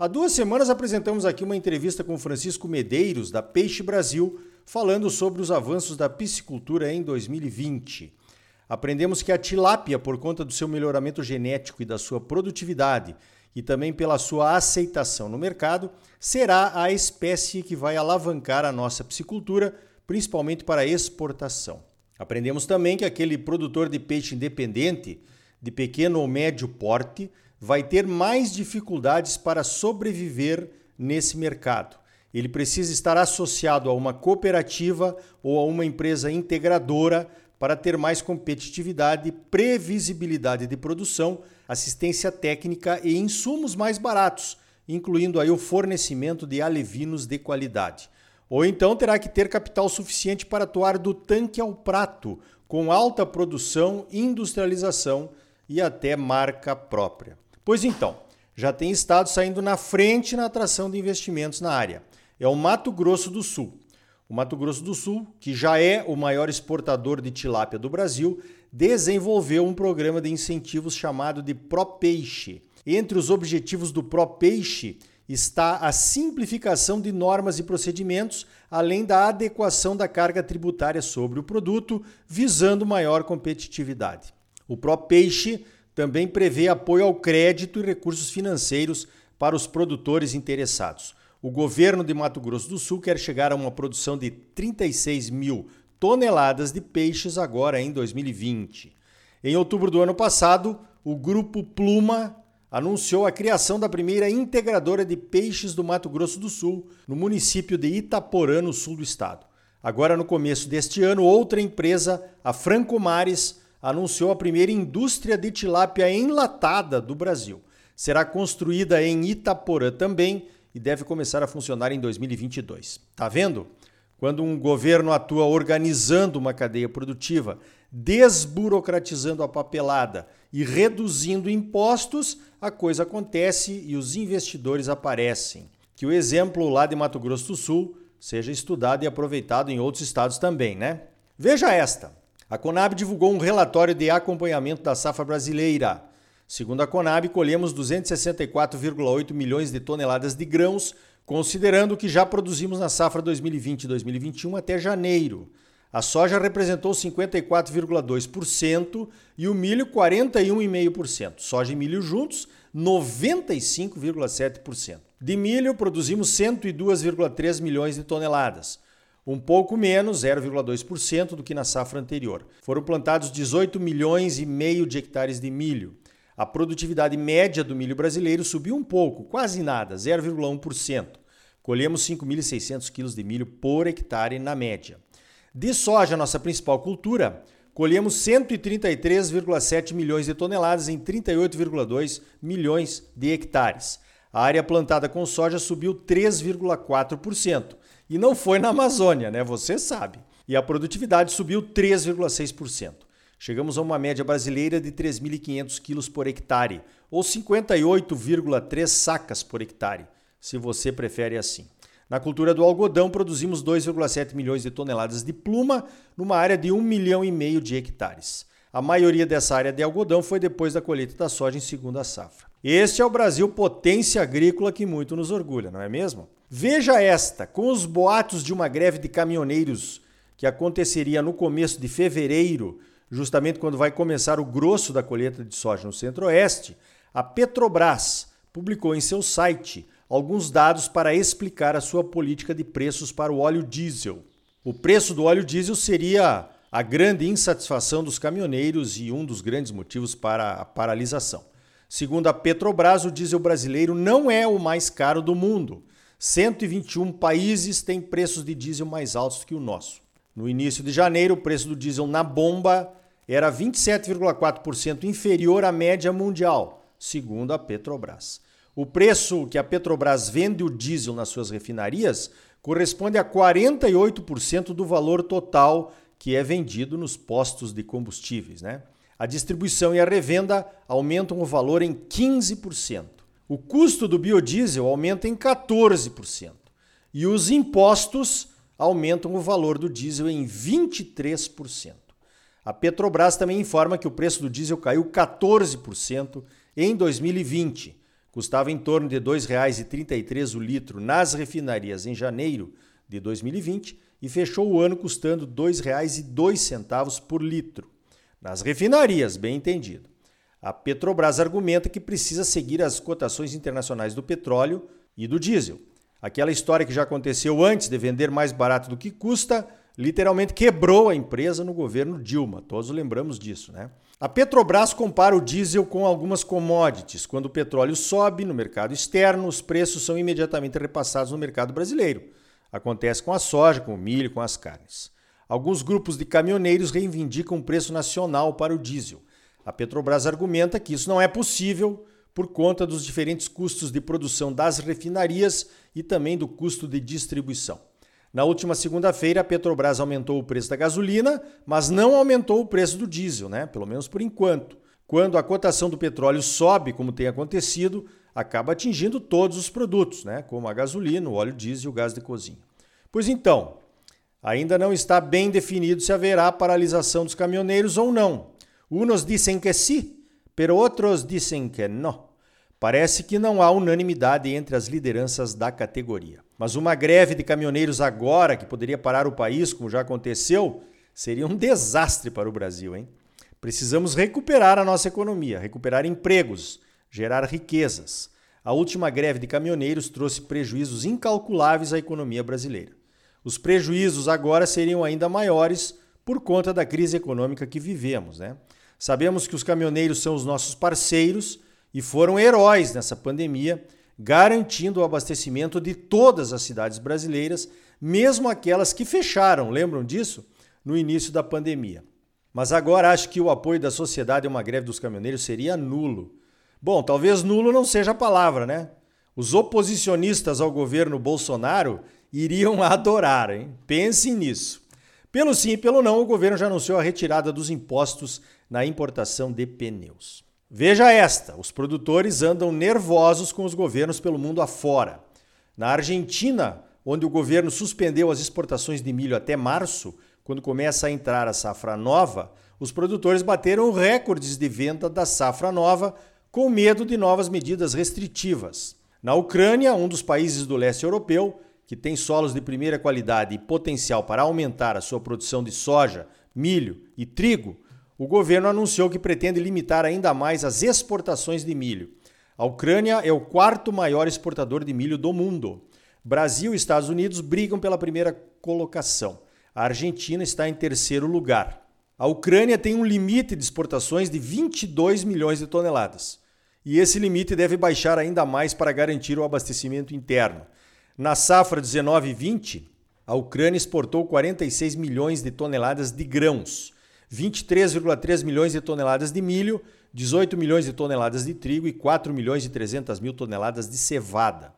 Há duas semanas apresentamos aqui uma entrevista com Francisco Medeiros, da Peixe Brasil, falando sobre os avanços da piscicultura em 2020. Aprendemos que a tilápia, por conta do seu melhoramento genético e da sua produtividade, e também pela sua aceitação no mercado, será a espécie que vai alavancar a nossa piscicultura, principalmente para exportação. Aprendemos também que aquele produtor de peixe independente, de pequeno ou médio porte, vai ter mais dificuldades para sobreviver nesse mercado ele precisa estar associado a uma cooperativa ou a uma empresa integradora para ter mais competitividade, previsibilidade de produção, assistência técnica e insumos mais baratos, incluindo aí o fornecimento de alevinos de qualidade. Ou então terá que ter capital suficiente para atuar do tanque ao prato, com alta produção, industrialização e até marca própria. Pois então, já tem estado saindo na frente na atração de investimentos na área é o Mato Grosso do Sul. O Mato Grosso do Sul, que já é o maior exportador de tilápia do Brasil, desenvolveu um programa de incentivos chamado de ProPeixe. Entre os objetivos do ProPeixe está a simplificação de normas e procedimentos, além da adequação da carga tributária sobre o produto, visando maior competitividade. O ProPeixe também prevê apoio ao crédito e recursos financeiros para os produtores interessados. O governo de Mato Grosso do Sul quer chegar a uma produção de 36 mil toneladas de peixes agora em 2020. Em outubro do ano passado, o Grupo Pluma anunciou a criação da primeira integradora de peixes do Mato Grosso do Sul, no município de Itaporã, no sul do estado. Agora, no começo deste ano, outra empresa, a Franco Mares, anunciou a primeira indústria de tilápia enlatada do Brasil. Será construída em Itaporã também e deve começar a funcionar em 2022. Tá vendo? Quando um governo atua organizando uma cadeia produtiva, desburocratizando a papelada e reduzindo impostos, a coisa acontece e os investidores aparecem. Que o exemplo lá de Mato Grosso do Sul seja estudado e aproveitado em outros estados também, né? Veja esta. A Conab divulgou um relatório de acompanhamento da safra brasileira. Segundo a Conab, colhemos 264,8 milhões de toneladas de grãos, considerando o que já produzimos na safra 2020-2021 até janeiro. A soja representou 54,2% e o milho 41,5%. Soja e milho juntos, 95,7%. De milho, produzimos 102,3 milhões de toneladas, um pouco menos, 0,2% do que na safra anterior. Foram plantados 18 milhões e meio de hectares de milho. A produtividade média do milho brasileiro subiu um pouco, quase nada, 0,1%. Colhemos 5.600 quilos de milho por hectare na média. De soja, nossa principal cultura, colhemos 133,7 milhões de toneladas em 38,2 milhões de hectares. A área plantada com soja subiu 3,4%. E não foi na Amazônia, né? Você sabe. E a produtividade subiu 3,6%. Chegamos a uma média brasileira de 3.500 quilos por hectare, ou 58,3 sacas por hectare, se você prefere assim. Na cultura do algodão, produzimos 2,7 milhões de toneladas de pluma numa área de 1 milhão e meio de hectares. A maioria dessa área de algodão foi depois da colheita da soja em segunda safra. Este é o Brasil potência agrícola que muito nos orgulha, não é mesmo? Veja esta, com os boatos de uma greve de caminhoneiros que aconteceria no começo de fevereiro justamente quando vai começar o grosso da colheita de soja no Centro-Oeste, a Petrobras publicou em seu site alguns dados para explicar a sua política de preços para o óleo diesel. O preço do óleo diesel seria a grande insatisfação dos caminhoneiros e um dos grandes motivos para a paralisação. Segundo a Petrobras, o diesel brasileiro não é o mais caro do mundo. 121 países têm preços de diesel mais altos que o nosso. No início de janeiro, o preço do diesel na bomba era 27,4% inferior à média mundial, segundo a Petrobras. O preço que a Petrobras vende o diesel nas suas refinarias corresponde a 48% do valor total que é vendido nos postos de combustíveis. Né? A distribuição e a revenda aumentam o valor em 15%. O custo do biodiesel aumenta em 14%. E os impostos aumentam o valor do diesel em 23%. A Petrobras também informa que o preço do diesel caiu 14% em 2020. Custava em torno de R$ 2,33 o litro nas refinarias em janeiro de 2020 e fechou o ano custando R$ 2,02 por litro. Nas refinarias, bem entendido. A Petrobras argumenta que precisa seguir as cotações internacionais do petróleo e do diesel. Aquela história que já aconteceu antes de vender mais barato do que custa, literalmente quebrou a empresa no governo Dilma. Todos lembramos disso, né? A Petrobras compara o diesel com algumas commodities. Quando o petróleo sobe no mercado externo, os preços são imediatamente repassados no mercado brasileiro. Acontece com a soja, com o milho, com as carnes. Alguns grupos de caminhoneiros reivindicam um preço nacional para o diesel. A Petrobras argumenta que isso não é possível por conta dos diferentes custos de produção das refinarias e também do custo de distribuição. Na última segunda-feira, a Petrobras aumentou o preço da gasolina, mas não aumentou o preço do diesel, né? Pelo menos por enquanto. Quando a cotação do petróleo sobe, como tem acontecido, acaba atingindo todos os produtos, né? Como a gasolina, o óleo diesel e o gás de cozinha. Pois então, ainda não está bem definido se haverá paralisação dos caminhoneiros ou não. Unos dizem que sim, pero outros dizem que não. Parece que não há unanimidade entre as lideranças da categoria. Mas uma greve de caminhoneiros agora, que poderia parar o país, como já aconteceu, seria um desastre para o Brasil, hein? Precisamos recuperar a nossa economia, recuperar empregos, gerar riquezas. A última greve de caminhoneiros trouxe prejuízos incalculáveis à economia brasileira. Os prejuízos agora seriam ainda maiores por conta da crise econômica que vivemos, né? Sabemos que os caminhoneiros são os nossos parceiros e foram heróis nessa pandemia garantindo o abastecimento de todas as cidades brasileiras, mesmo aquelas que fecharam, lembram disso? No início da pandemia. Mas agora acho que o apoio da sociedade a uma greve dos caminhoneiros seria nulo. Bom, talvez nulo não seja a palavra, né? Os oposicionistas ao governo Bolsonaro iriam adorar, hein? Pensem nisso. Pelo sim e pelo não, o governo já anunciou a retirada dos impostos na importação de pneus. Veja esta: os produtores andam nervosos com os governos pelo mundo afora. Na Argentina, onde o governo suspendeu as exportações de milho até março, quando começa a entrar a safra nova, os produtores bateram recordes de venda da safra nova com medo de novas medidas restritivas. Na Ucrânia, um dos países do leste europeu, que tem solos de primeira qualidade e potencial para aumentar a sua produção de soja, milho e trigo, o governo anunciou que pretende limitar ainda mais as exportações de milho. A Ucrânia é o quarto maior exportador de milho do mundo. Brasil e Estados Unidos brigam pela primeira colocação. A Argentina está em terceiro lugar. A Ucrânia tem um limite de exportações de 22 milhões de toneladas. E esse limite deve baixar ainda mais para garantir o abastecimento interno. Na safra 19-20, a Ucrânia exportou 46 milhões de toneladas de grãos 23,3 milhões de toneladas de milho, 18 milhões de toneladas de trigo e 4 milhões e 300 mil toneladas de cevada.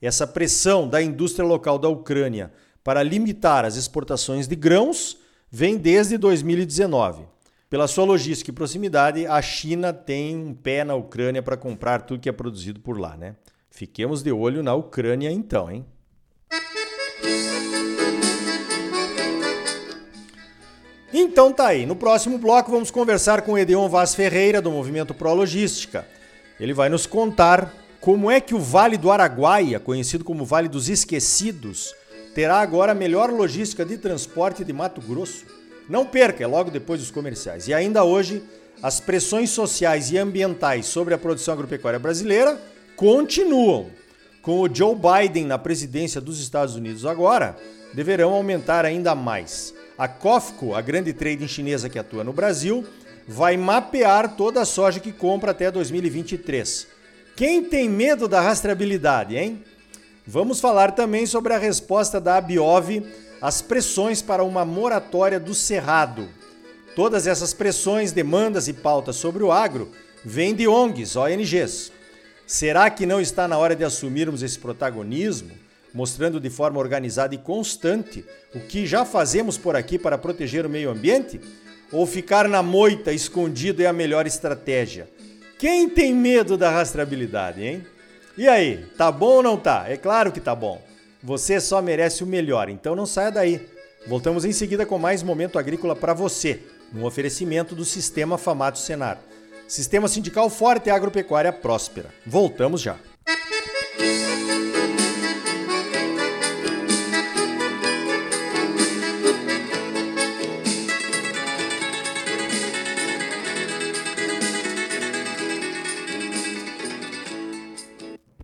Essa pressão da indústria local da Ucrânia para limitar as exportações de grãos vem desde 2019. Pela sua logística e proximidade, a China tem um pé na Ucrânia para comprar tudo que é produzido por lá, né? Fiquemos de olho na Ucrânia então, hein? Então tá aí. No próximo bloco vamos conversar com Edeon Vaz Ferreira, do Movimento Pro Logística. Ele vai nos contar como é que o Vale do Araguaia, conhecido como Vale dos Esquecidos, terá agora a melhor logística de transporte de Mato Grosso. Não perca, é logo depois dos comerciais. E ainda hoje, as pressões sociais e ambientais sobre a produção agropecuária brasileira continuam. Com o Joe Biden na presidência dos Estados Unidos agora, deverão aumentar ainda mais. A COFCO, a grande trading chinesa que atua no Brasil, vai mapear toda a soja que compra até 2023. Quem tem medo da rastreabilidade, hein? Vamos falar também sobre a resposta da Abiov às pressões para uma moratória do Cerrado. Todas essas pressões, demandas e pautas sobre o agro vêm de ONGs, ONGs. Será que não está na hora de assumirmos esse protagonismo? Mostrando de forma organizada e constante o que já fazemos por aqui para proteger o meio ambiente? Ou ficar na moita escondido é a melhor estratégia? Quem tem medo da rastreabilidade, hein? E aí, tá bom ou não tá? É claro que tá bom. Você só merece o melhor, então não saia daí. Voltamos em seguida com mais momento agrícola para você, um oferecimento do Sistema Famato Senar. Sistema sindical forte e agropecuária próspera. Voltamos já. Música